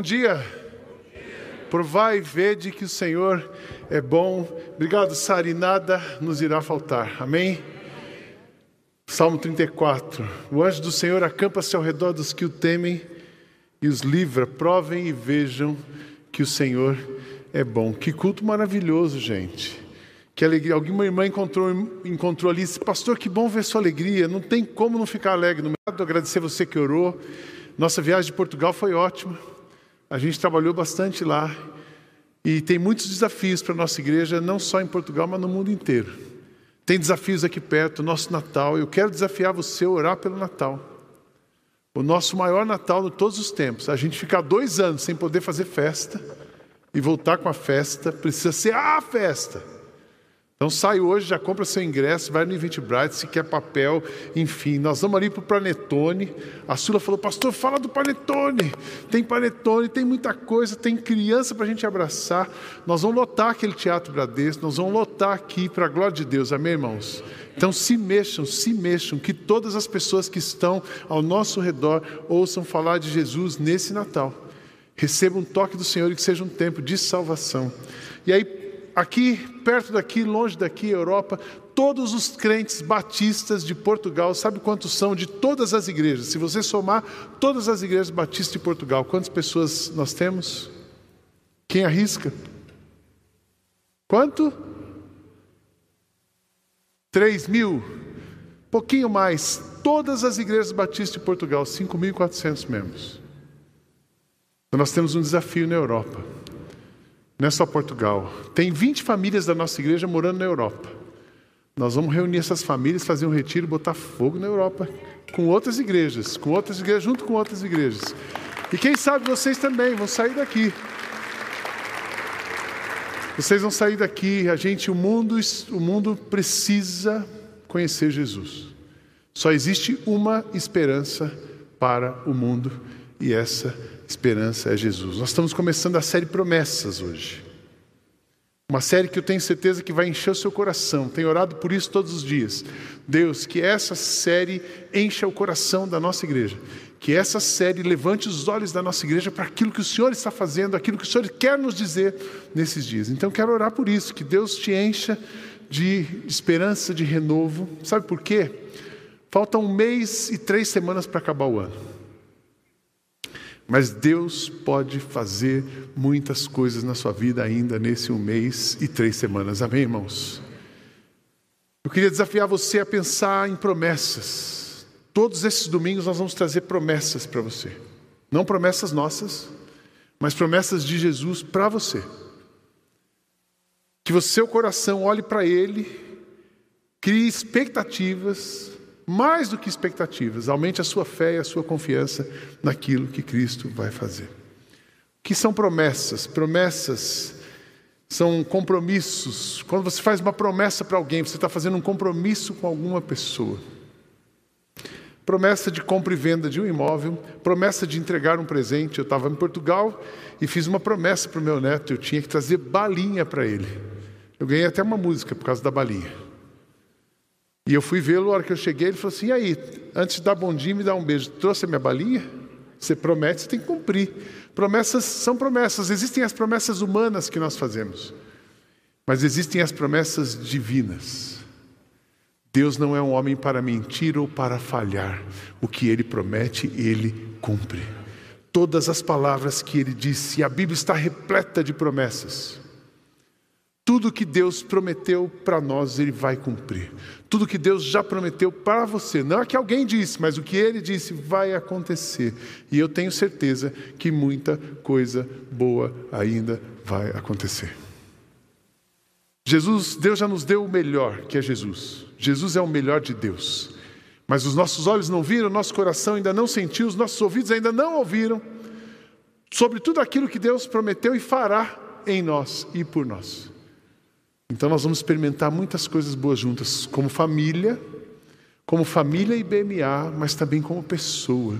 Bom dia. Provai e vede que o Senhor é bom. Obrigado, Sari. Nada nos irá faltar. Amém? Salmo 34. O anjo do Senhor acampa-se ao redor dos que o temem e os livra. Provem e vejam que o Senhor é bom. Que culto maravilhoso, gente. Que alegria. Alguma irmã encontrou, encontrou ali e Pastor, que bom ver sua alegria. Não tem como não ficar alegre. No meio. Agradecer você que orou. Nossa viagem de Portugal foi ótima. A gente trabalhou bastante lá e tem muitos desafios para a nossa igreja, não só em Portugal, mas no mundo inteiro. Tem desafios aqui perto, nosso Natal. Eu quero desafiar você a orar pelo Natal. O nosso maior Natal de todos os tempos. A gente ficar dois anos sem poder fazer festa e voltar com a festa, precisa ser a festa. Então sai hoje, já compra seu ingresso, vai no Eventbrite, se quer papel, enfim. Nós vamos ali para o Panetone. A Sula falou, pastor, fala do Panetone. Tem Panetone, tem muita coisa, tem criança para a gente abraçar. Nós vamos lotar aquele Teatro Bradesco, nós vamos lotar aqui para a glória de Deus, amém, irmãos? Então se mexam, se mexam, que todas as pessoas que estão ao nosso redor ouçam falar de Jesus nesse Natal. Recebam um toque do Senhor e que seja um tempo de salvação. E aí, aqui, perto daqui, longe daqui, Europa, todos os crentes batistas de Portugal, sabe quantos são de todas as igrejas? Se você somar todas as igrejas batistas de Portugal, quantas pessoas nós temos? Quem arrisca? Quanto? Três mil? Pouquinho mais. Todas as igrejas batistas de Portugal, 5.400 membros. Então nós temos um desafio na Europa. Não é só Portugal. Tem 20 famílias da nossa igreja morando na Europa. Nós vamos reunir essas famílias, fazer um retiro, botar fogo na Europa, com outras igrejas, com outras igrejas, junto com outras igrejas. E quem sabe vocês também vão sair daqui. Vocês vão sair daqui, a gente, o mundo, o mundo precisa conhecer Jesus. Só existe uma esperança para o mundo e essa esperança é Jesus. Nós estamos começando a série Promessas hoje. Uma série que eu tenho certeza que vai encher o seu coração. Tenho orado por isso todos os dias. Deus, que essa série encha o coração da nossa igreja. Que essa série levante os olhos da nossa igreja para aquilo que o Senhor está fazendo, aquilo que o Senhor quer nos dizer nesses dias. Então quero orar por isso, que Deus te encha de esperança, de renovo. Sabe por quê? Falta um mês e três semanas para acabar o ano. Mas Deus pode fazer muitas coisas na sua vida ainda nesse um mês e três semanas. Amém, irmãos? Eu queria desafiar você a pensar em promessas. Todos esses domingos nós vamos trazer promessas para você. Não promessas nossas, mas promessas de Jesus para você. Que o seu coração olhe para Ele, crie expectativas, mais do que expectativas, aumente a sua fé e a sua confiança naquilo que Cristo vai fazer. O que são promessas? Promessas são compromissos. Quando você faz uma promessa para alguém, você está fazendo um compromisso com alguma pessoa. Promessa de compra e venda de um imóvel, promessa de entregar um presente. Eu estava em Portugal e fiz uma promessa para o meu neto, eu tinha que trazer balinha para ele. Eu ganhei até uma música por causa da balinha. E eu fui vê-lo, a hora que eu cheguei, ele falou assim: e aí, antes de dar bom dia, me dá um beijo. Trouxe a minha balinha? Você promete, você tem que cumprir. Promessas são promessas. Existem as promessas humanas que nós fazemos, mas existem as promessas divinas. Deus não é um homem para mentir ou para falhar. O que ele promete, ele cumpre. Todas as palavras que ele disse, a Bíblia está repleta de promessas. Tudo que Deus prometeu para nós, Ele vai cumprir. Tudo que Deus já prometeu para você, não é que alguém disse, mas o que Ele disse vai acontecer. E eu tenho certeza que muita coisa boa ainda vai acontecer. Jesus, Deus já nos deu o melhor, que é Jesus. Jesus é o melhor de Deus. Mas os nossos olhos não viram, nosso coração ainda não sentiu, os nossos ouvidos ainda não ouviram sobre tudo aquilo que Deus prometeu e fará em nós e por nós. Então nós vamos experimentar muitas coisas boas juntas, como família, como família e BMA, mas também como pessoa.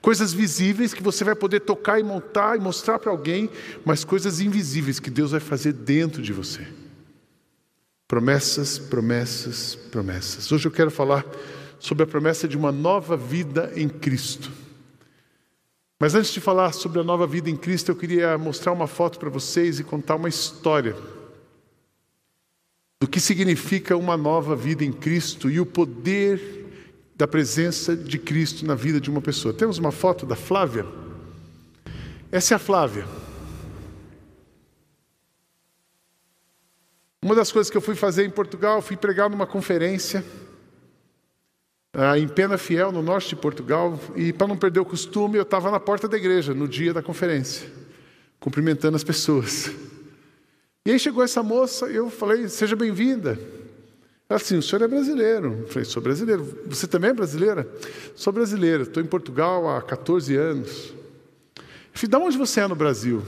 Coisas visíveis que você vai poder tocar e montar e mostrar para alguém, mas coisas invisíveis que Deus vai fazer dentro de você. Promessas, promessas, promessas. Hoje eu quero falar sobre a promessa de uma nova vida em Cristo. Mas antes de falar sobre a nova vida em Cristo, eu queria mostrar uma foto para vocês e contar uma história do que significa uma nova vida em Cristo e o poder da presença de Cristo na vida de uma pessoa. Temos uma foto da Flávia. Essa é a Flávia. Uma das coisas que eu fui fazer em Portugal, fui pregar numa conferência ah, em Pena Fiel, no norte de Portugal, e para não perder o costume, eu estava na porta da igreja no dia da conferência, cumprimentando as pessoas. E aí chegou essa moça, eu falei: Seja bem-vinda. Ela assim, o senhor é brasileiro. Eu falei, sou brasileiro. Você também é brasileira? Sou brasileira, estou em Portugal há 14 anos. Eu falei, de onde você é no Brasil?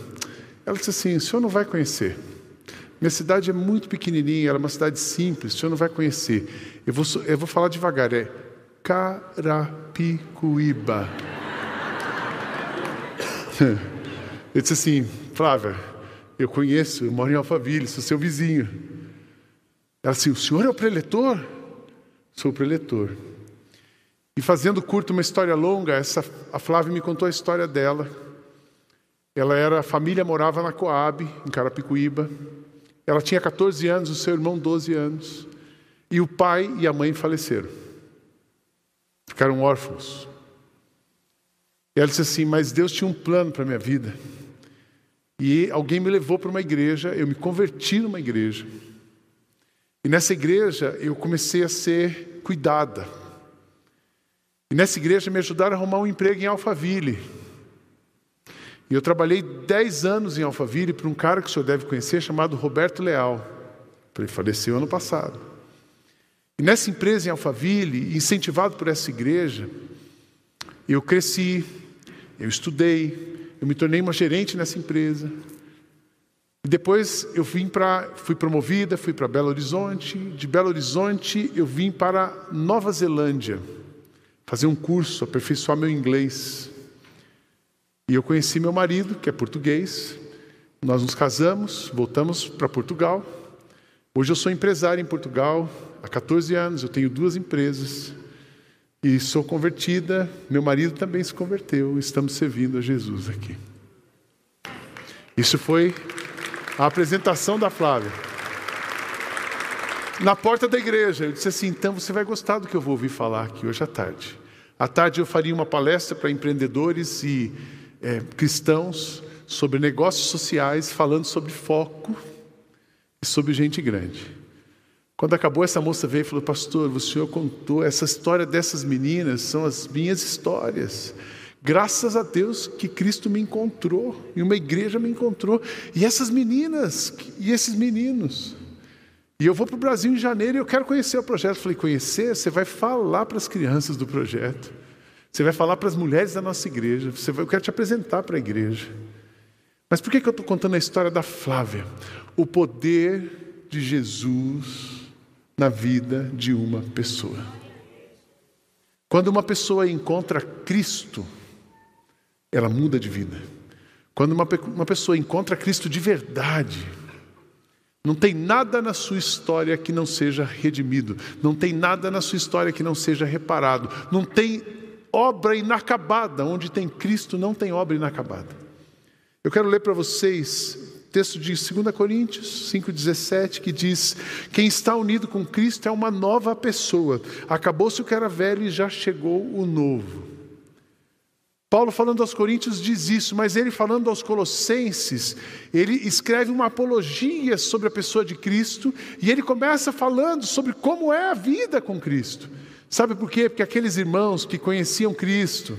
Ela disse assim, o senhor não vai conhecer. Minha cidade é muito pequenininha, ela é uma cidade simples, o senhor não vai conhecer. Eu vou, eu vou falar devagar, é Carapicuíba. Eu disse assim, Flávia, eu conheço, eu moro em Alphaville, sou seu vizinho. Ela disse: O senhor é o preletor? Sou o preletor. E fazendo curto uma história longa, essa, a Flávia me contou a história dela. Ela era, a família morava na Coab, em Carapicuíba. Ela tinha 14 anos, o seu irmão 12 anos. E o pai e a mãe faleceram. Ficaram órfãos. E ela disse assim: Mas Deus tinha um plano para a minha vida. E alguém me levou para uma igreja, eu me converti numa igreja. E nessa igreja eu comecei a ser cuidada. E nessa igreja me ajudaram a arrumar um emprego em Alphaville. E eu trabalhei 10 anos em Alphaville para um cara que o senhor deve conhecer, chamado Roberto Leal. Ele faleceu ano passado. E nessa empresa em Alphaville, incentivado por essa igreja, eu cresci, eu estudei, eu me tornei uma gerente nessa empresa. E depois eu vim para, fui promovida, fui para Belo Horizonte. De Belo Horizonte eu vim para Nova Zelândia fazer um curso, aperfeiçoar meu inglês. E eu conheci meu marido, que é português. Nós nos casamos, voltamos para Portugal. Hoje eu sou empresário em Portugal há 14 anos, eu tenho duas empresas e sou convertida. Meu marido também se converteu, estamos servindo a Jesus aqui. Isso foi a apresentação da Flávia. Na porta da igreja, eu disse assim: então você vai gostar do que eu vou ouvir falar aqui hoje à tarde. À tarde eu faria uma palestra para empreendedores e é, cristãos sobre negócios sociais, falando sobre foco e sobre gente grande. Quando acabou, essa moça veio e falou: Pastor, o senhor contou essa história dessas meninas, são as minhas histórias. Graças a Deus que Cristo me encontrou, e uma igreja me encontrou, e essas meninas, e esses meninos. E eu vou para o Brasil em janeiro e eu quero conhecer o projeto. Falei, conhecer? Você vai falar para as crianças do projeto. Você vai falar para as mulheres da nossa igreja. Você vai, eu quero te apresentar para a igreja. Mas por que, que eu estou contando a história da Flávia? O poder de Jesus na vida de uma pessoa. Quando uma pessoa encontra Cristo, ela muda de vida. Quando uma, uma pessoa encontra Cristo de verdade, não tem nada na sua história que não seja redimido, não tem nada na sua história que não seja reparado, não tem obra inacabada, onde tem Cristo não tem obra inacabada. Eu quero ler para vocês texto de 2 Coríntios 5,17 que diz: Quem está unido com Cristo é uma nova pessoa, acabou-se o que era velho e já chegou o novo. Paulo, falando aos Coríntios, diz isso, mas ele, falando aos Colossenses, ele escreve uma apologia sobre a pessoa de Cristo e ele começa falando sobre como é a vida com Cristo. Sabe por quê? Porque aqueles irmãos que conheciam Cristo,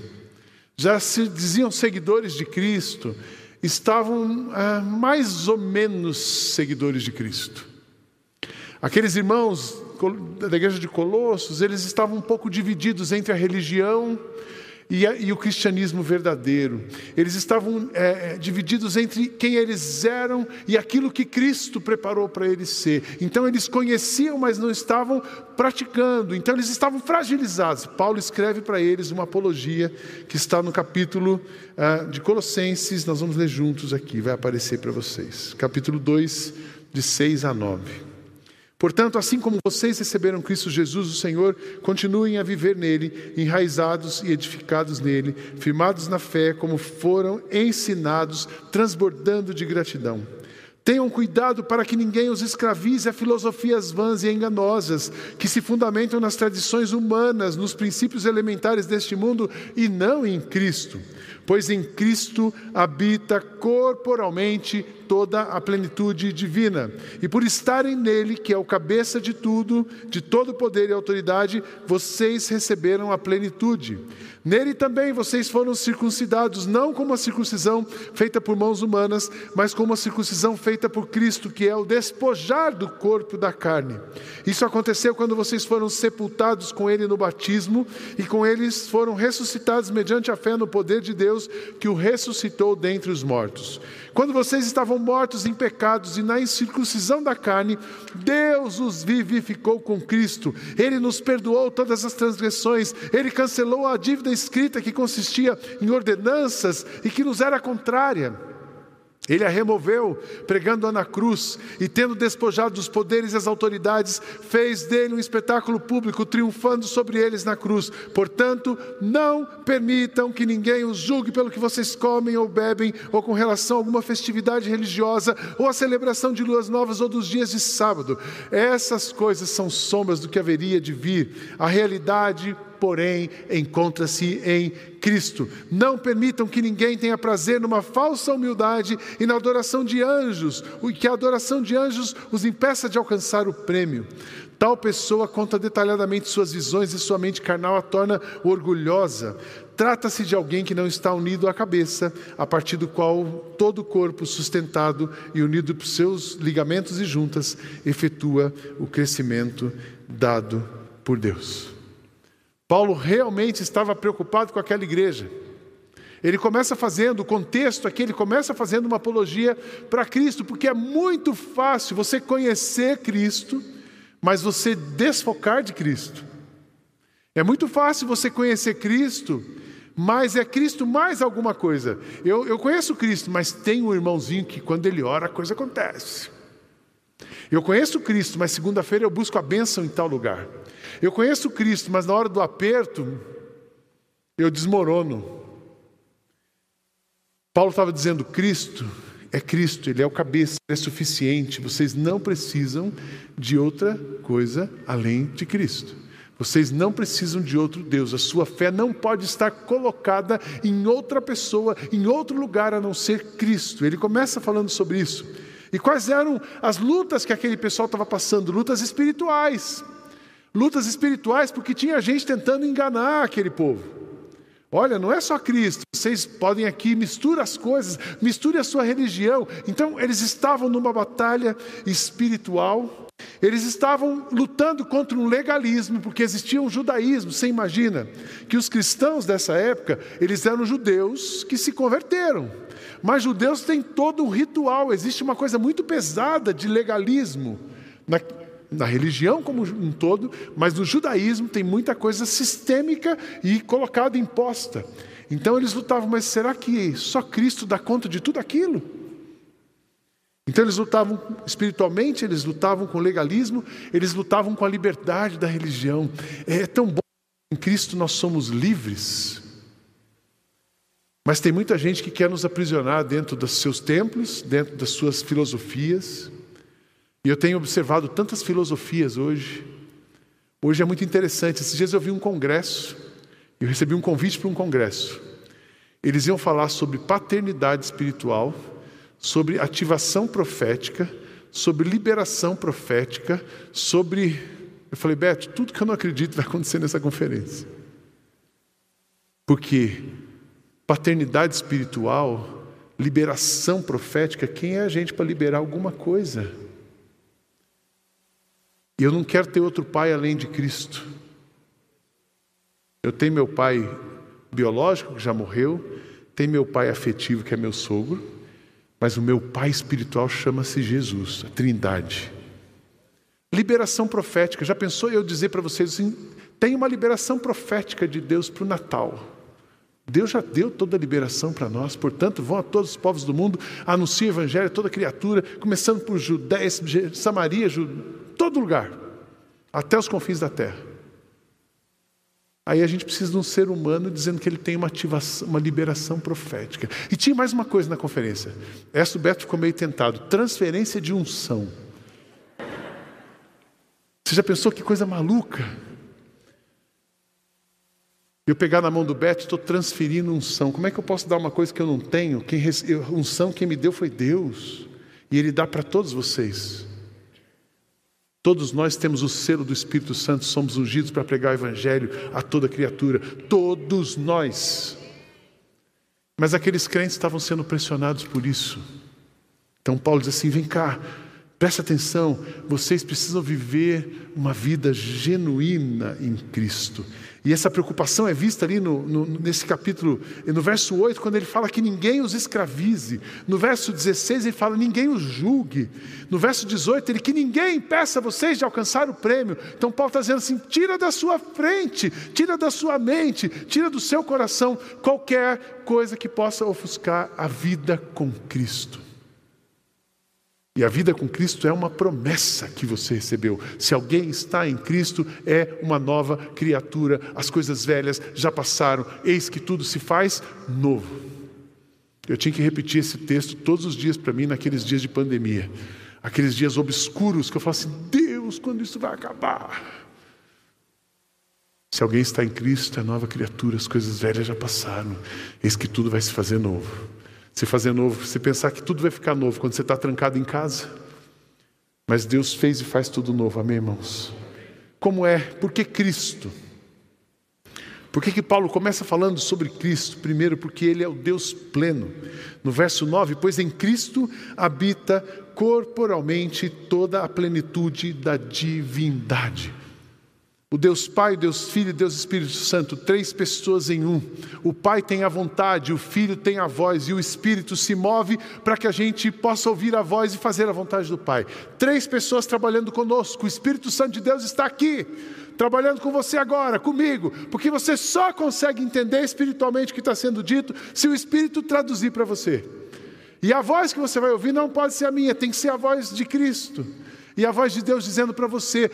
já se diziam seguidores de Cristo, estavam ah, mais ou menos seguidores de Cristo. Aqueles irmãos da igreja de Colossos, eles estavam um pouco divididos entre a religião e, a, e o cristianismo verdadeiro. Eles estavam é, é, divididos entre quem eles eram e aquilo que Cristo preparou para eles ser. Então eles conheciam, mas não estavam praticando. Então eles estavam fragilizados. Paulo escreve para eles uma apologia que está no capítulo uh, de Colossenses. Nós vamos ler juntos aqui, vai aparecer para vocês. Capítulo 2, de 6 a 9. Portanto, assim como vocês receberam Cristo Jesus, o Senhor, continuem a viver nele, enraizados e edificados nele, firmados na fé, como foram ensinados, transbordando de gratidão. Tenham cuidado para que ninguém os escravize a filosofias vãs e enganosas, que se fundamentam nas tradições humanas, nos princípios elementares deste mundo e não em Cristo. Pois em Cristo habita corporalmente toda a plenitude divina. E por estarem nele, que é o cabeça de tudo, de todo poder e autoridade, vocês receberam a plenitude. Nele também vocês foram circuncidados, não como a circuncisão feita por mãos humanas, mas como a circuncisão feita por Cristo, que é o despojar do corpo da carne. Isso aconteceu quando vocês foram sepultados com ele no batismo e com eles foram ressuscitados mediante a fé no poder de Deus que o ressuscitou dentre os mortos. Quando vocês estavam mortos em pecados e na incircuncisão da carne, Deus os vivificou com Cristo. Ele nos perdoou todas as transgressões, ele cancelou a dívida escrita que consistia em ordenanças e que nos era contrária. Ele a removeu, pregando-a na cruz, e tendo despojado dos poderes e as autoridades, fez dele um espetáculo público, triunfando sobre eles na cruz. Portanto, não permitam que ninguém os julgue pelo que vocês comem ou bebem, ou com relação a alguma festividade religiosa, ou a celebração de luas novas ou dos dias de sábado. Essas coisas são sombras do que haveria de vir. A realidade porém, encontra-se em Cristo. Não permitam que ninguém tenha prazer numa falsa humildade e na adoração de anjos, que a adoração de anjos os impeça de alcançar o prêmio. Tal pessoa conta detalhadamente suas visões e sua mente carnal a torna orgulhosa. Trata-se de alguém que não está unido à cabeça, a partir do qual todo o corpo, sustentado e unido por seus ligamentos e juntas, efetua o crescimento dado por Deus. Paulo realmente estava preocupado com aquela igreja. Ele começa fazendo, o contexto aqui, ele começa fazendo uma apologia para Cristo, porque é muito fácil você conhecer Cristo, mas você desfocar de Cristo. É muito fácil você conhecer Cristo, mas é Cristo mais alguma coisa. Eu, eu conheço Cristo, mas tem um irmãozinho que quando ele ora a coisa acontece. Eu conheço Cristo, mas segunda-feira eu busco a bênção em tal lugar. Eu conheço Cristo, mas na hora do aperto, eu desmorono. Paulo estava dizendo: Cristo é Cristo, Ele é o cabeça, Ele é suficiente. Vocês não precisam de outra coisa além de Cristo. Vocês não precisam de outro Deus. A sua fé não pode estar colocada em outra pessoa, em outro lugar a não ser Cristo. Ele começa falando sobre isso. E quais eram as lutas que aquele pessoal estava passando? Lutas espirituais. Lutas espirituais, porque tinha gente tentando enganar aquele povo. Olha, não é só Cristo, vocês podem aqui misturar as coisas, misture a sua religião. Então, eles estavam numa batalha espiritual, eles estavam lutando contra um legalismo, porque existia um judaísmo. Você imagina que os cristãos dessa época, eles eram judeus que se converteram. Mas judeus têm todo um ritual, existe uma coisa muito pesada de legalismo na religião como um todo, mas no judaísmo tem muita coisa sistêmica e colocada imposta. Então eles lutavam, mas será que só Cristo dá conta de tudo aquilo? Então eles lutavam espiritualmente, eles lutavam com o legalismo, eles lutavam com a liberdade da religião. É tão bom em Cristo nós somos livres. Mas tem muita gente que quer nos aprisionar dentro dos seus templos, dentro das suas filosofias. E eu tenho observado tantas filosofias hoje. Hoje é muito interessante. Esses dias eu vi um congresso, eu recebi um convite para um congresso. Eles iam falar sobre paternidade espiritual, sobre ativação profética, sobre liberação profética, sobre. Eu falei, Beto, tudo que eu não acredito vai acontecer nessa conferência. Porque paternidade espiritual, liberação profética, quem é a gente para liberar alguma coisa? E eu não quero ter outro pai além de Cristo. Eu tenho meu pai biológico, que já morreu, tenho meu pai afetivo, que é meu sogro, mas o meu pai espiritual chama-se Jesus, a Trindade. Liberação profética. Já pensou eu dizer para vocês assim: tem uma liberação profética de Deus para o Natal. Deus já deu toda a liberação para nós, portanto, vão a todos os povos do mundo, anunciem o evangelho a toda criatura, começando por Judéia, Samaria, todo lugar, até os confins da terra. Aí a gente precisa de um ser humano dizendo que ele tem uma ativação, uma liberação profética. E tinha mais uma coisa na conferência. Essa o Beto ficou meio tentado: transferência de unção. Você já pensou que coisa maluca? Eu pegar na mão do Beto, estou transferindo unção. Como é que eu posso dar uma coisa que eu não tenho? Quem unção quem me deu foi Deus. E Ele dá para todos vocês. Todos nós temos o selo do Espírito Santo, somos ungidos para pregar o Evangelho a toda criatura. Todos nós. Mas aqueles crentes estavam sendo pressionados por isso. Então Paulo diz assim: vem cá, presta atenção, vocês precisam viver uma vida genuína em Cristo. E essa preocupação é vista ali no, no, nesse capítulo, no verso 8, quando ele fala que ninguém os escravize. No verso 16, ele fala ninguém os julgue. No verso 18, ele que ninguém impeça vocês de alcançar o prêmio. Então, Paulo está dizendo assim: tira da sua frente, tira da sua mente, tira do seu coração qualquer coisa que possa ofuscar a vida com Cristo. E a vida com Cristo é uma promessa que você recebeu. Se alguém está em Cristo, é uma nova criatura. As coisas velhas já passaram, eis que tudo se faz novo. Eu tinha que repetir esse texto todos os dias para mim naqueles dias de pandemia. Aqueles dias obscuros que eu falo assim: Deus, quando isso vai acabar? Se alguém está em Cristo, é nova criatura, as coisas velhas já passaram, eis que tudo vai se fazer novo se fazer novo, se pensar que tudo vai ficar novo quando você está trancado em casa. Mas Deus fez e faz tudo novo, amém, irmãos? Como é? Por que Cristo? Por que, que Paulo começa falando sobre Cristo? Primeiro, porque Ele é o Deus pleno. No verso 9, pois em Cristo habita corporalmente toda a plenitude da divindade. O Deus Pai, o Deus Filho e Deus Espírito Santo, três pessoas em um. O Pai tem a vontade, o Filho tem a voz e o Espírito se move para que a gente possa ouvir a voz e fazer a vontade do Pai. Três pessoas trabalhando conosco. O Espírito Santo de Deus está aqui, trabalhando com você agora, comigo, porque você só consegue entender espiritualmente o que está sendo dito se o Espírito traduzir para você. E a voz que você vai ouvir não pode ser a minha, tem que ser a voz de Cristo. E a voz de Deus dizendo para você: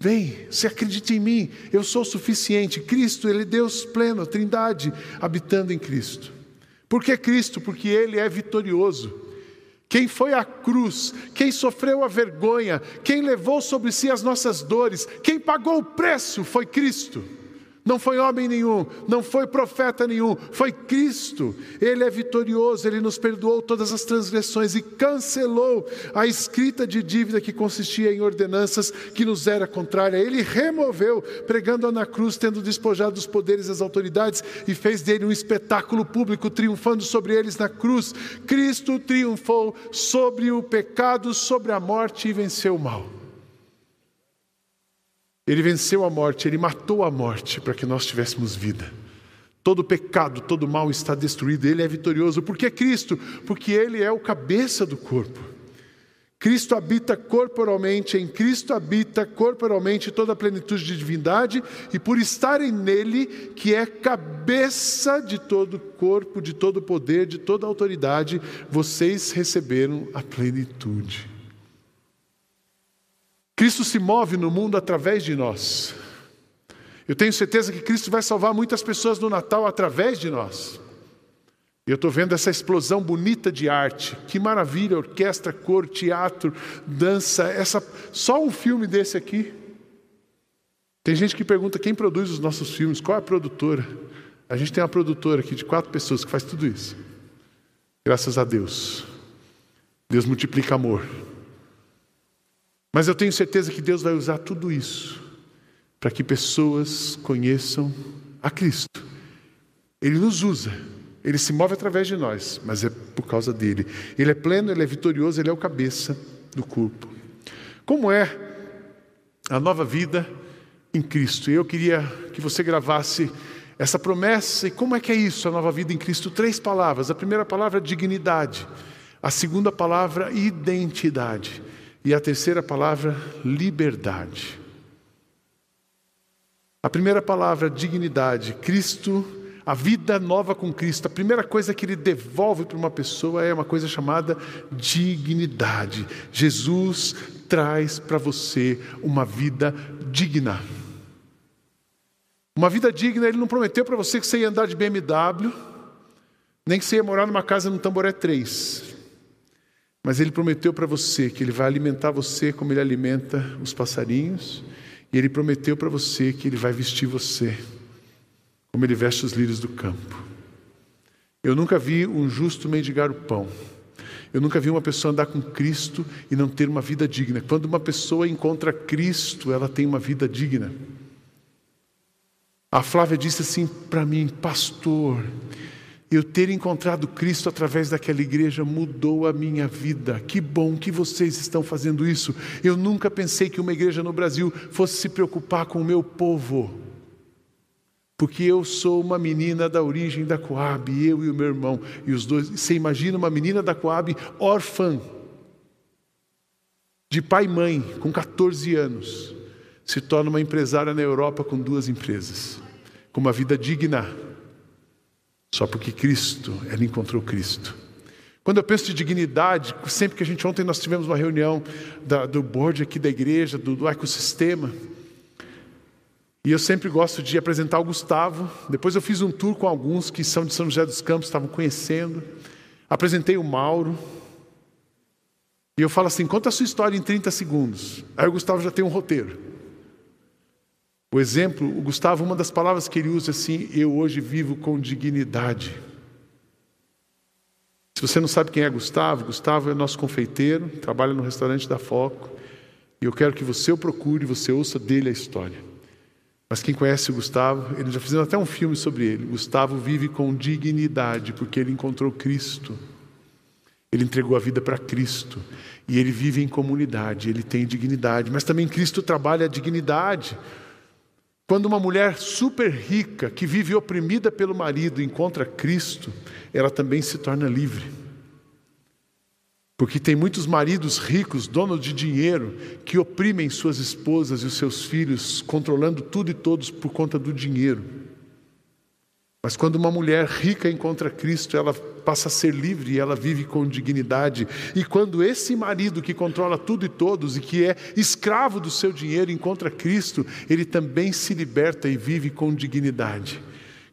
Vem, se acredita em mim, eu sou suficiente. Cristo, Ele é Deus pleno, Trindade, habitando em Cristo. Por que Cristo? Porque Ele é vitorioso. Quem foi à cruz, quem sofreu a vergonha, quem levou sobre si as nossas dores, quem pagou o preço foi Cristo. Não foi homem nenhum, não foi profeta nenhum, foi Cristo. Ele é vitorioso, ele nos perdoou todas as transgressões e cancelou a escrita de dívida que consistia em ordenanças que nos era contrária. Ele removeu, pregando na cruz, tendo despojado os poderes e as autoridades e fez dele um espetáculo público, triunfando sobre eles na cruz. Cristo triunfou sobre o pecado, sobre a morte e venceu o mal. Ele venceu a morte, ele matou a morte para que nós tivéssemos vida. Todo pecado, todo mal está destruído, ele é vitorioso. Por que Cristo? Porque ele é o cabeça do corpo. Cristo habita corporalmente, em Cristo habita corporalmente toda a plenitude de divindade, e por estarem nele, que é cabeça de todo corpo, de todo poder, de toda autoridade, vocês receberam a plenitude. Cristo se move no mundo através de nós. Eu tenho certeza que Cristo vai salvar muitas pessoas no Natal através de nós. Eu estou vendo essa explosão bonita de arte. Que maravilha! Orquestra, cor, teatro, dança. Essa, só um filme desse aqui. Tem gente que pergunta quem produz os nossos filmes, qual é a produtora? A gente tem uma produtora aqui de quatro pessoas que faz tudo isso. Graças a Deus. Deus multiplica amor. Mas eu tenho certeza que Deus vai usar tudo isso para que pessoas conheçam a Cristo. Ele nos usa, ele se move através de nós, mas é por causa dele. Ele é pleno, ele é vitorioso, ele é o cabeça do corpo. Como é a nova vida em Cristo? Eu queria que você gravasse essa promessa e como é que é isso, a nova vida em Cristo? Três palavras. A primeira palavra, dignidade. A segunda palavra, identidade. E a terceira palavra, liberdade. A primeira palavra, dignidade. Cristo a vida nova com Cristo, a primeira coisa que ele devolve para uma pessoa é uma coisa chamada dignidade. Jesus traz para você uma vida digna. Uma vida digna, ele não prometeu para você que você ia andar de BMW, nem que você ia morar numa casa no Tamboré 3. Mas ele prometeu para você que ele vai alimentar você como ele alimenta os passarinhos, e ele prometeu para você que ele vai vestir você como ele veste os lírios do campo. Eu nunca vi um justo mendigar o pão. Eu nunca vi uma pessoa andar com Cristo e não ter uma vida digna. Quando uma pessoa encontra Cristo, ela tem uma vida digna. A Flávia disse assim para mim, pastor, eu ter encontrado Cristo através daquela igreja mudou a minha vida. Que bom que vocês estão fazendo isso. Eu nunca pensei que uma igreja no Brasil fosse se preocupar com o meu povo porque eu sou uma menina da origem da Coab, eu e o meu irmão, e os dois. Você imagina uma menina da Coab órfã, de pai e mãe, com 14 anos, se torna uma empresária na Europa com duas empresas, com uma vida digna, só porque Cristo, ela encontrou Cristo. Quando eu penso de dignidade, sempre que a gente, ontem nós tivemos uma reunião da, do board aqui da igreja, do, do ecossistema, e eu sempre gosto de apresentar o Gustavo. Depois eu fiz um tour com alguns que são de São José dos Campos, estavam conhecendo. Apresentei o Mauro. E eu falo assim: conta a sua história em 30 segundos. Aí o Gustavo já tem um roteiro. O exemplo, o Gustavo, uma das palavras que ele usa é assim: eu hoje vivo com dignidade. Se você não sabe quem é Gustavo, Gustavo é nosso confeiteiro, trabalha no restaurante da Foco. E eu quero que você o procure, você ouça dele a história. Mas quem conhece o Gustavo, eles já fizeram até um filme sobre ele. Gustavo vive com dignidade porque ele encontrou Cristo. Ele entregou a vida para Cristo. E ele vive em comunidade, ele tem dignidade. Mas também Cristo trabalha a dignidade. Quando uma mulher super rica, que vive oprimida pelo marido, encontra Cristo, ela também se torna livre. Porque tem muitos maridos ricos, donos de dinheiro, que oprimem suas esposas e os seus filhos, controlando tudo e todos por conta do dinheiro. Mas quando uma mulher rica encontra Cristo, ela passa a ser livre e ela vive com dignidade. E quando esse marido que controla tudo e todos e que é escravo do seu dinheiro encontra Cristo, ele também se liberta e vive com dignidade.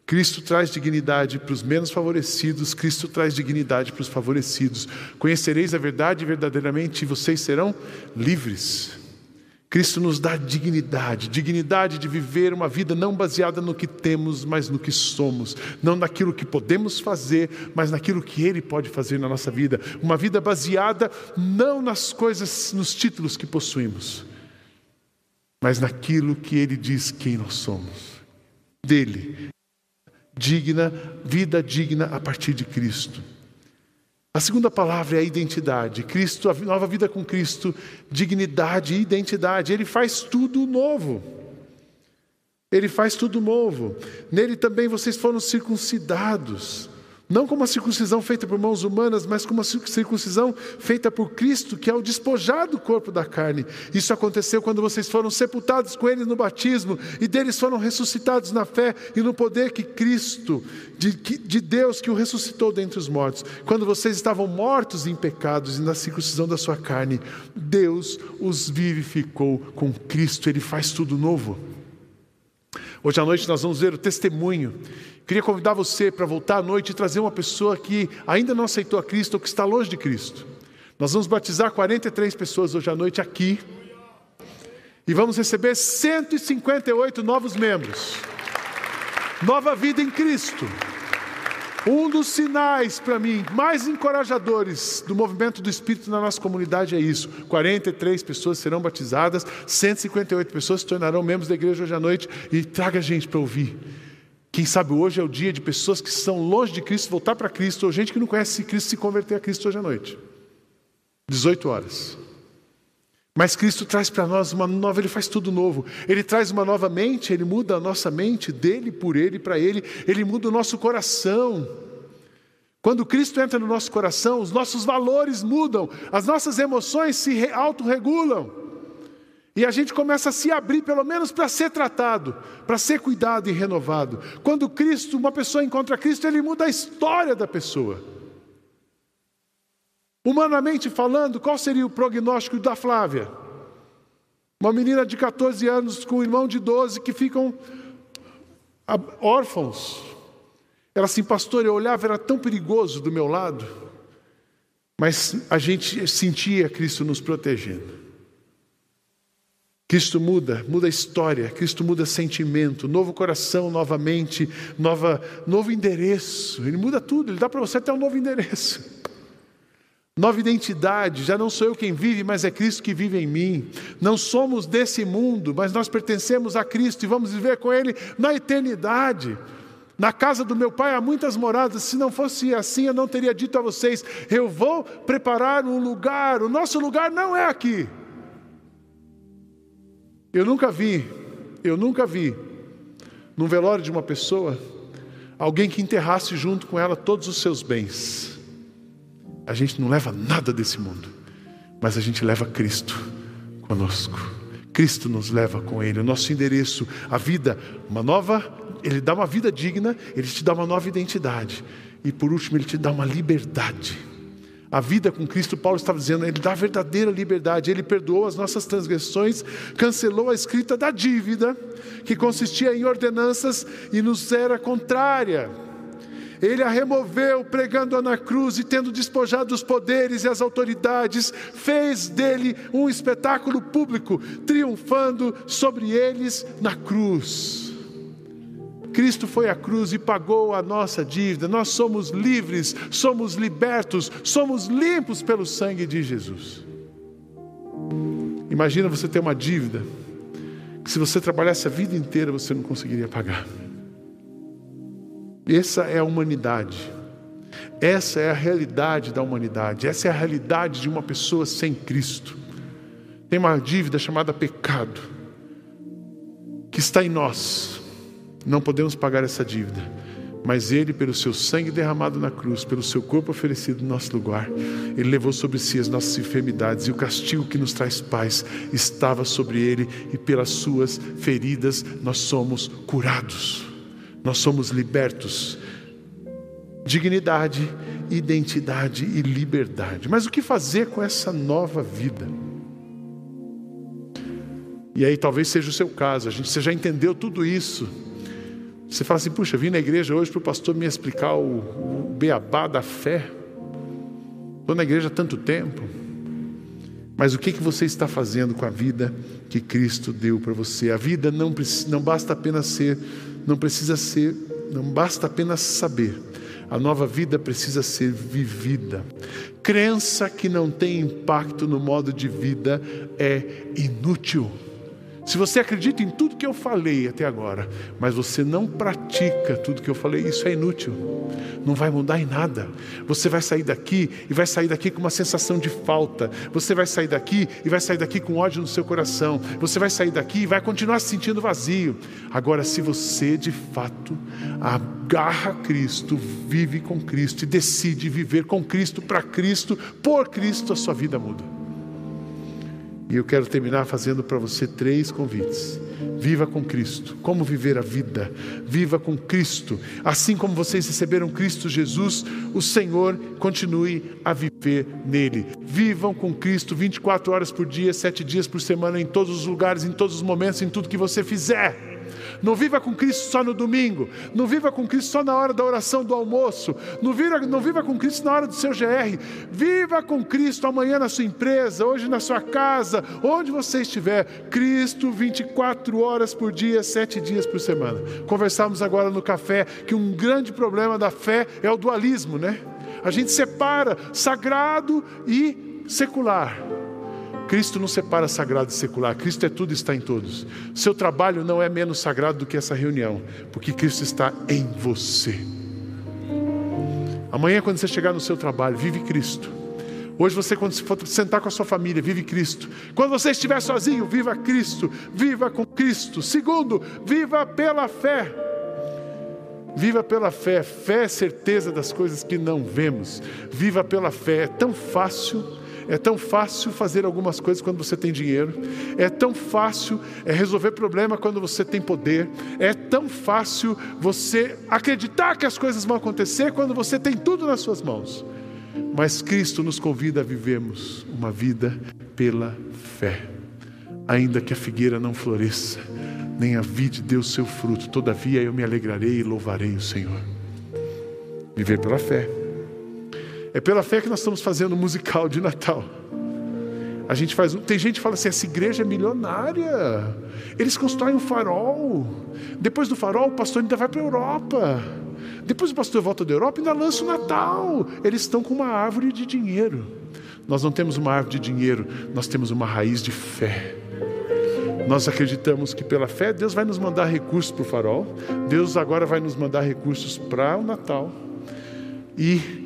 Cristo traz dignidade para os menos favorecidos, Cristo traz dignidade para os favorecidos. Conhecereis a verdade verdadeiramente e vocês serão livres. Cristo nos dá dignidade, dignidade de viver uma vida não baseada no que temos, mas no que somos, não naquilo que podemos fazer, mas naquilo que Ele pode fazer na nossa vida. Uma vida baseada não nas coisas, nos títulos que possuímos, mas naquilo que Ele diz quem nós somos. Dele digna, vida digna a partir de Cristo. A segunda palavra é a identidade. Cristo, a nova vida com Cristo, dignidade e identidade. Ele faz tudo novo. Ele faz tudo novo. Nele também vocês foram circuncidados. Não como uma circuncisão feita por mãos humanas, mas como uma circuncisão feita por Cristo, que é o despojar do corpo da carne. Isso aconteceu quando vocês foram sepultados com Ele no batismo, e deles foram ressuscitados na fé e no poder que Cristo, de, de Deus, que o ressuscitou dentre os mortos. Quando vocês estavam mortos em pecados e na circuncisão da sua carne, Deus os vivificou com Cristo, Ele faz tudo novo. Hoje à noite nós vamos ver o testemunho Queria convidar você para voltar à noite e trazer uma pessoa que ainda não aceitou a Cristo ou que está longe de Cristo. Nós vamos batizar 43 pessoas hoje à noite aqui. E vamos receber 158 novos membros. Nova vida em Cristo. Um dos sinais para mim mais encorajadores do movimento do Espírito na nossa comunidade é isso: 43 pessoas serão batizadas, 158 pessoas se tornarão membros da igreja hoje à noite e traga gente para ouvir. Quem sabe hoje é o dia de pessoas que estão longe de Cristo voltar para Cristo, ou gente que não conhece Cristo se converter a Cristo hoje à noite. 18 horas. Mas Cristo traz para nós uma nova, Ele faz tudo novo. Ele traz uma nova mente, Ele muda a nossa mente, dele, por Ele, para Ele. Ele muda o nosso coração. Quando Cristo entra no nosso coração, os nossos valores mudam, as nossas emoções se autorregulam. E a gente começa a se abrir, pelo menos para ser tratado, para ser cuidado e renovado. Quando Cristo, uma pessoa encontra Cristo, ele muda a história da pessoa. Humanamente falando, qual seria o prognóstico da Flávia? Uma menina de 14 anos com um irmão de 12 que ficam órfãos. Ela assim, pastor, eu olhava, era tão perigoso do meu lado, mas a gente sentia Cristo nos protegendo. Cristo muda, muda a história, Cristo muda sentimento, novo coração novamente, nova, novo endereço. Ele muda tudo, ele dá para você até um novo endereço. Nova identidade, já não sou eu quem vive, mas é Cristo que vive em mim. Não somos desse mundo, mas nós pertencemos a Cristo e vamos viver com Ele na eternidade. Na casa do meu pai há muitas moradas, se não fosse assim, eu não teria dito a vocês: eu vou preparar um lugar, o nosso lugar não é aqui. Eu nunca vi, eu nunca vi, num velório de uma pessoa, alguém que enterrasse junto com ela todos os seus bens. A gente não leva nada desse mundo, mas a gente leva Cristo conosco. Cristo nos leva com Ele, o nosso endereço, a vida, uma nova, Ele dá uma vida digna, Ele te dá uma nova identidade, e por último, Ele te dá uma liberdade. A vida com Cristo, Paulo estava dizendo, ele dá verdadeira liberdade. Ele perdoou as nossas transgressões, cancelou a escrita da dívida, que consistia em ordenanças e nos era contrária. Ele a removeu, pregando-a na cruz e tendo despojado os poderes e as autoridades, fez dele um espetáculo público, triunfando sobre eles na cruz. Cristo foi à cruz e pagou a nossa dívida. Nós somos livres, somos libertos, somos limpos pelo sangue de Jesus. Imagina você ter uma dívida que se você trabalhasse a vida inteira você não conseguiria pagar. Essa é a humanidade. Essa é a realidade da humanidade. Essa é a realidade de uma pessoa sem Cristo. Tem uma dívida chamada pecado que está em nós não podemos pagar essa dívida, mas Ele, pelo seu sangue derramado na cruz, pelo seu corpo oferecido no nosso lugar, Ele levou sobre si as nossas enfermidades e o castigo que nos traz paz estava sobre Ele e pelas suas feridas nós somos curados, nós somos libertos. Dignidade, identidade e liberdade. Mas o que fazer com essa nova vida? E aí talvez seja o seu caso, a gente, você já entendeu tudo isso. Você fala assim, puxa, vim na igreja hoje para o pastor me explicar o, o beabá da fé. Estou na igreja há tanto tempo. Mas o que, que você está fazendo com a vida que Cristo deu para você? A vida não, não basta apenas ser, não precisa ser, não basta apenas saber. A nova vida precisa ser vivida. Crença que não tem impacto no modo de vida é inútil. Se você acredita em tudo que eu falei até agora, mas você não pratica tudo que eu falei, isso é inútil. Não vai mudar em nada. Você vai sair daqui e vai sair daqui com uma sensação de falta. Você vai sair daqui e vai sair daqui com ódio no seu coração. Você vai sair daqui e vai continuar se sentindo vazio. Agora, se você de fato agarra Cristo, vive com Cristo e decide viver com Cristo, para Cristo, por Cristo, a sua vida muda. E eu quero terminar fazendo para você três convites. Viva com Cristo. Como viver a vida? Viva com Cristo. Assim como vocês receberam Cristo Jesus, o Senhor continue a viver nele. Vivam com Cristo 24 horas por dia, sete dias por semana, em todos os lugares, em todos os momentos, em tudo que você fizer. Não viva com Cristo só no domingo. Não viva com Cristo só na hora da oração do almoço. Não viva, não viva com Cristo na hora do seu GR. Viva com Cristo amanhã na sua empresa, hoje na sua casa, onde você estiver. Cristo 24 horas por dia, sete dias por semana. Conversamos agora no café que um grande problema da fé é o dualismo, né? A gente separa sagrado e secular. Cristo não separa sagrado e secular, Cristo é tudo e está em todos. Seu trabalho não é menos sagrado do que essa reunião, porque Cristo está em você. Amanhã, quando você chegar no seu trabalho, vive Cristo. Hoje você, quando for sentar com a sua família, vive Cristo. Quando você estiver sozinho, viva Cristo. Viva com Cristo. Segundo, viva pela fé. Viva pela fé. Fé é certeza das coisas que não vemos. Viva pela fé. É tão fácil é tão fácil fazer algumas coisas quando você tem dinheiro, é tão fácil é resolver problema quando você tem poder, é tão fácil você acreditar que as coisas vão acontecer quando você tem tudo nas suas mãos. Mas Cristo nos convida a vivermos uma vida pela fé. Ainda que a figueira não floresça, nem a vide dê o seu fruto, todavia eu me alegrarei e louvarei o Senhor. Viver pela fé. É pela fé que nós estamos fazendo o musical de Natal. A gente faz, tem gente que fala assim: essa igreja é milionária. Eles constroem um farol. Depois do farol, o pastor ainda vai para a Europa. Depois o pastor volta da Europa e ainda lança o Natal. Eles estão com uma árvore de dinheiro. Nós não temos uma árvore de dinheiro, nós temos uma raiz de fé. Nós acreditamos que pela fé Deus vai nos mandar recursos para o farol, Deus agora vai nos mandar recursos para o Natal. E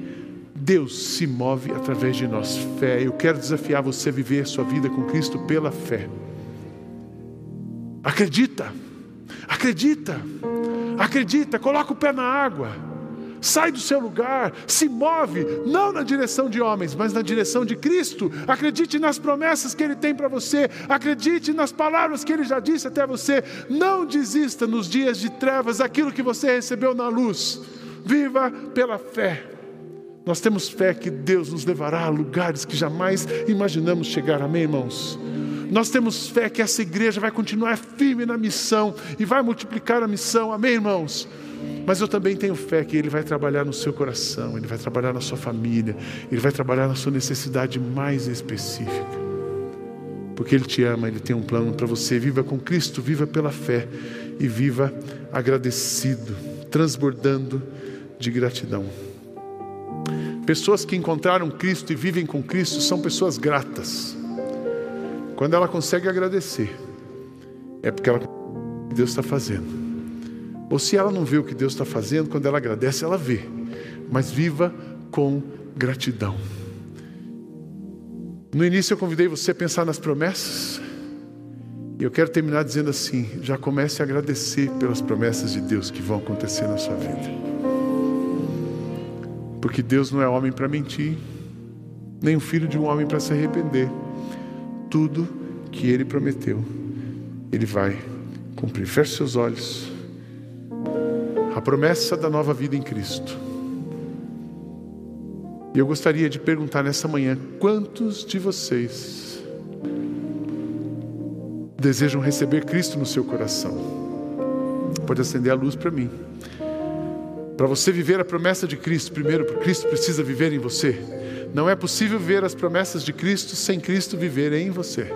Deus se move através de nós. Fé. Eu quero desafiar você a viver a sua vida com Cristo pela fé. Acredita, acredita, acredita, coloca o pé na água, sai do seu lugar, se move, não na direção de homens, mas na direção de Cristo. Acredite nas promessas que Ele tem para você, acredite nas palavras que Ele já disse até você. Não desista nos dias de trevas aquilo que você recebeu na luz. Viva pela fé. Nós temos fé que Deus nos levará a lugares que jamais imaginamos chegar. Amém, irmãos? Nós temos fé que essa igreja vai continuar firme na missão e vai multiplicar a missão. Amém, irmãos? Mas eu também tenho fé que Ele vai trabalhar no seu coração, Ele vai trabalhar na sua família, Ele vai trabalhar na sua necessidade mais específica. Porque Ele te ama, Ele tem um plano para você. Viva com Cristo, viva pela fé e viva agradecido, transbordando de gratidão. Pessoas que encontraram Cristo e vivem com Cristo são pessoas gratas. Quando ela consegue agradecer, é porque ela o que Deus está fazendo. Ou se ela não vê o que Deus está fazendo, quando ela agradece, ela vê. Mas viva com gratidão. No início eu convidei você a pensar nas promessas. E eu quero terminar dizendo assim: já comece a agradecer pelas promessas de Deus que vão acontecer na sua vida. Porque Deus não é homem para mentir, nem o filho de um homem para se arrepender. Tudo que ele prometeu, ele vai cumprir. Feche seus olhos. A promessa da nova vida em Cristo. E eu gostaria de perguntar nessa manhã: quantos de vocês desejam receber Cristo no seu coração? Pode acender a luz para mim. Para você viver a promessa de Cristo, primeiro, Cristo precisa viver em você. Não é possível ver as promessas de Cristo sem Cristo viver em você.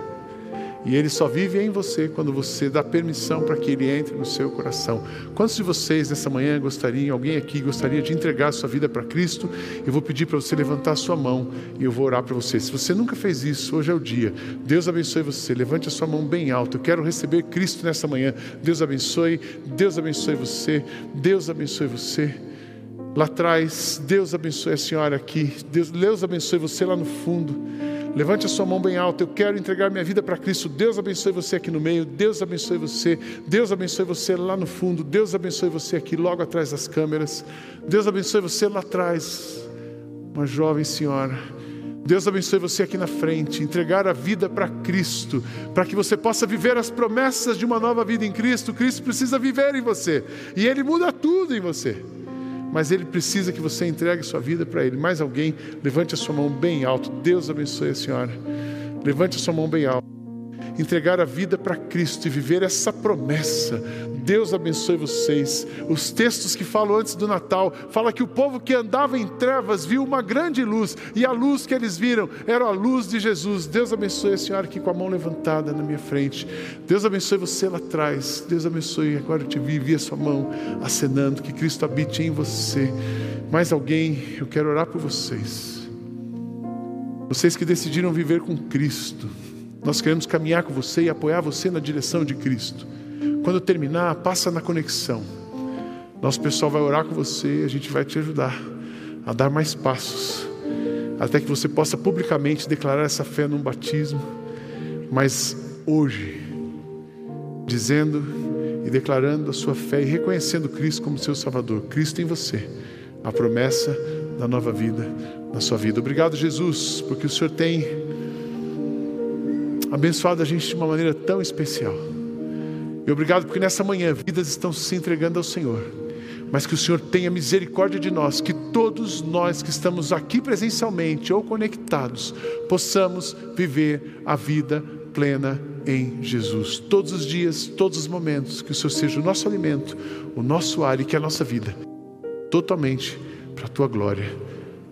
E Ele só vive em você quando você dá permissão para que Ele entre no seu coração. Quantos de vocês nessa manhã gostariam, alguém aqui gostaria de entregar sua vida para Cristo? Eu vou pedir para você levantar sua mão e eu vou orar para você. Se você nunca fez isso, hoje é o dia. Deus abençoe você. Levante a sua mão bem alto. Eu quero receber Cristo nessa manhã. Deus abençoe. Deus abençoe você. Deus abençoe você. Lá atrás, Deus abençoe a senhora aqui. Deus, Deus abençoe você lá no fundo. Levante a sua mão bem alta. Eu quero entregar minha vida para Cristo. Deus abençoe você aqui no meio. Deus abençoe você. Deus abençoe você lá no fundo. Deus abençoe você aqui logo atrás das câmeras. Deus abençoe você lá atrás. Uma jovem senhora. Deus abençoe você aqui na frente, entregar a vida para Cristo, para que você possa viver as promessas de uma nova vida em Cristo. Cristo precisa viver em você e Ele muda tudo em você mas ele precisa que você entregue sua vida para ele. Mais alguém, levante a sua mão bem alto. Deus abençoe a senhora. Levante a sua mão bem alto entregar a vida para Cristo e viver essa promessa. Deus abençoe vocês. Os textos que falam antes do Natal, fala que o povo que andava em trevas viu uma grande luz, e a luz que eles viram era a luz de Jesus. Deus abençoe a senhora aqui com a mão levantada na minha frente. Deus abençoe você lá atrás. Deus abençoe, agora eu te vi, vi a sua mão acenando, que Cristo habite em você. Mais alguém, eu quero orar por vocês. Vocês que decidiram viver com Cristo. Nós queremos caminhar com você e apoiar você na direção de Cristo. Quando terminar, passa na conexão. Nosso pessoal vai orar com você e a gente vai te ajudar a dar mais passos, até que você possa publicamente declarar essa fé num batismo. Mas hoje, dizendo e declarando a sua fé e reconhecendo Cristo como seu Salvador, Cristo em você, a promessa da nova vida na sua vida. Obrigado, Jesus, porque o Senhor tem abençoado a gente de uma maneira tão especial. E obrigado porque nessa manhã vidas estão se entregando ao Senhor. Mas que o Senhor tenha misericórdia de nós, que todos nós que estamos aqui presencialmente ou conectados possamos viver a vida plena em Jesus. Todos os dias, todos os momentos, que o Senhor seja o nosso alimento, o nosso ar e que a nossa vida totalmente para a tua glória,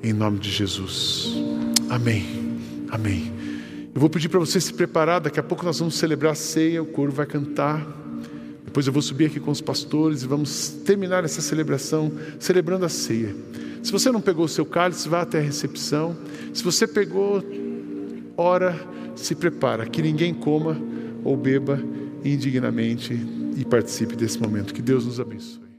em nome de Jesus. Amém. Amém. Eu vou pedir para você se preparar, daqui a pouco nós vamos celebrar a ceia, o coro vai cantar. Depois eu vou subir aqui com os pastores e vamos terminar essa celebração celebrando a ceia. Se você não pegou o seu cálice, vá até a recepção. Se você pegou, ora, se prepara, que ninguém coma ou beba indignamente e participe desse momento. Que Deus nos abençoe.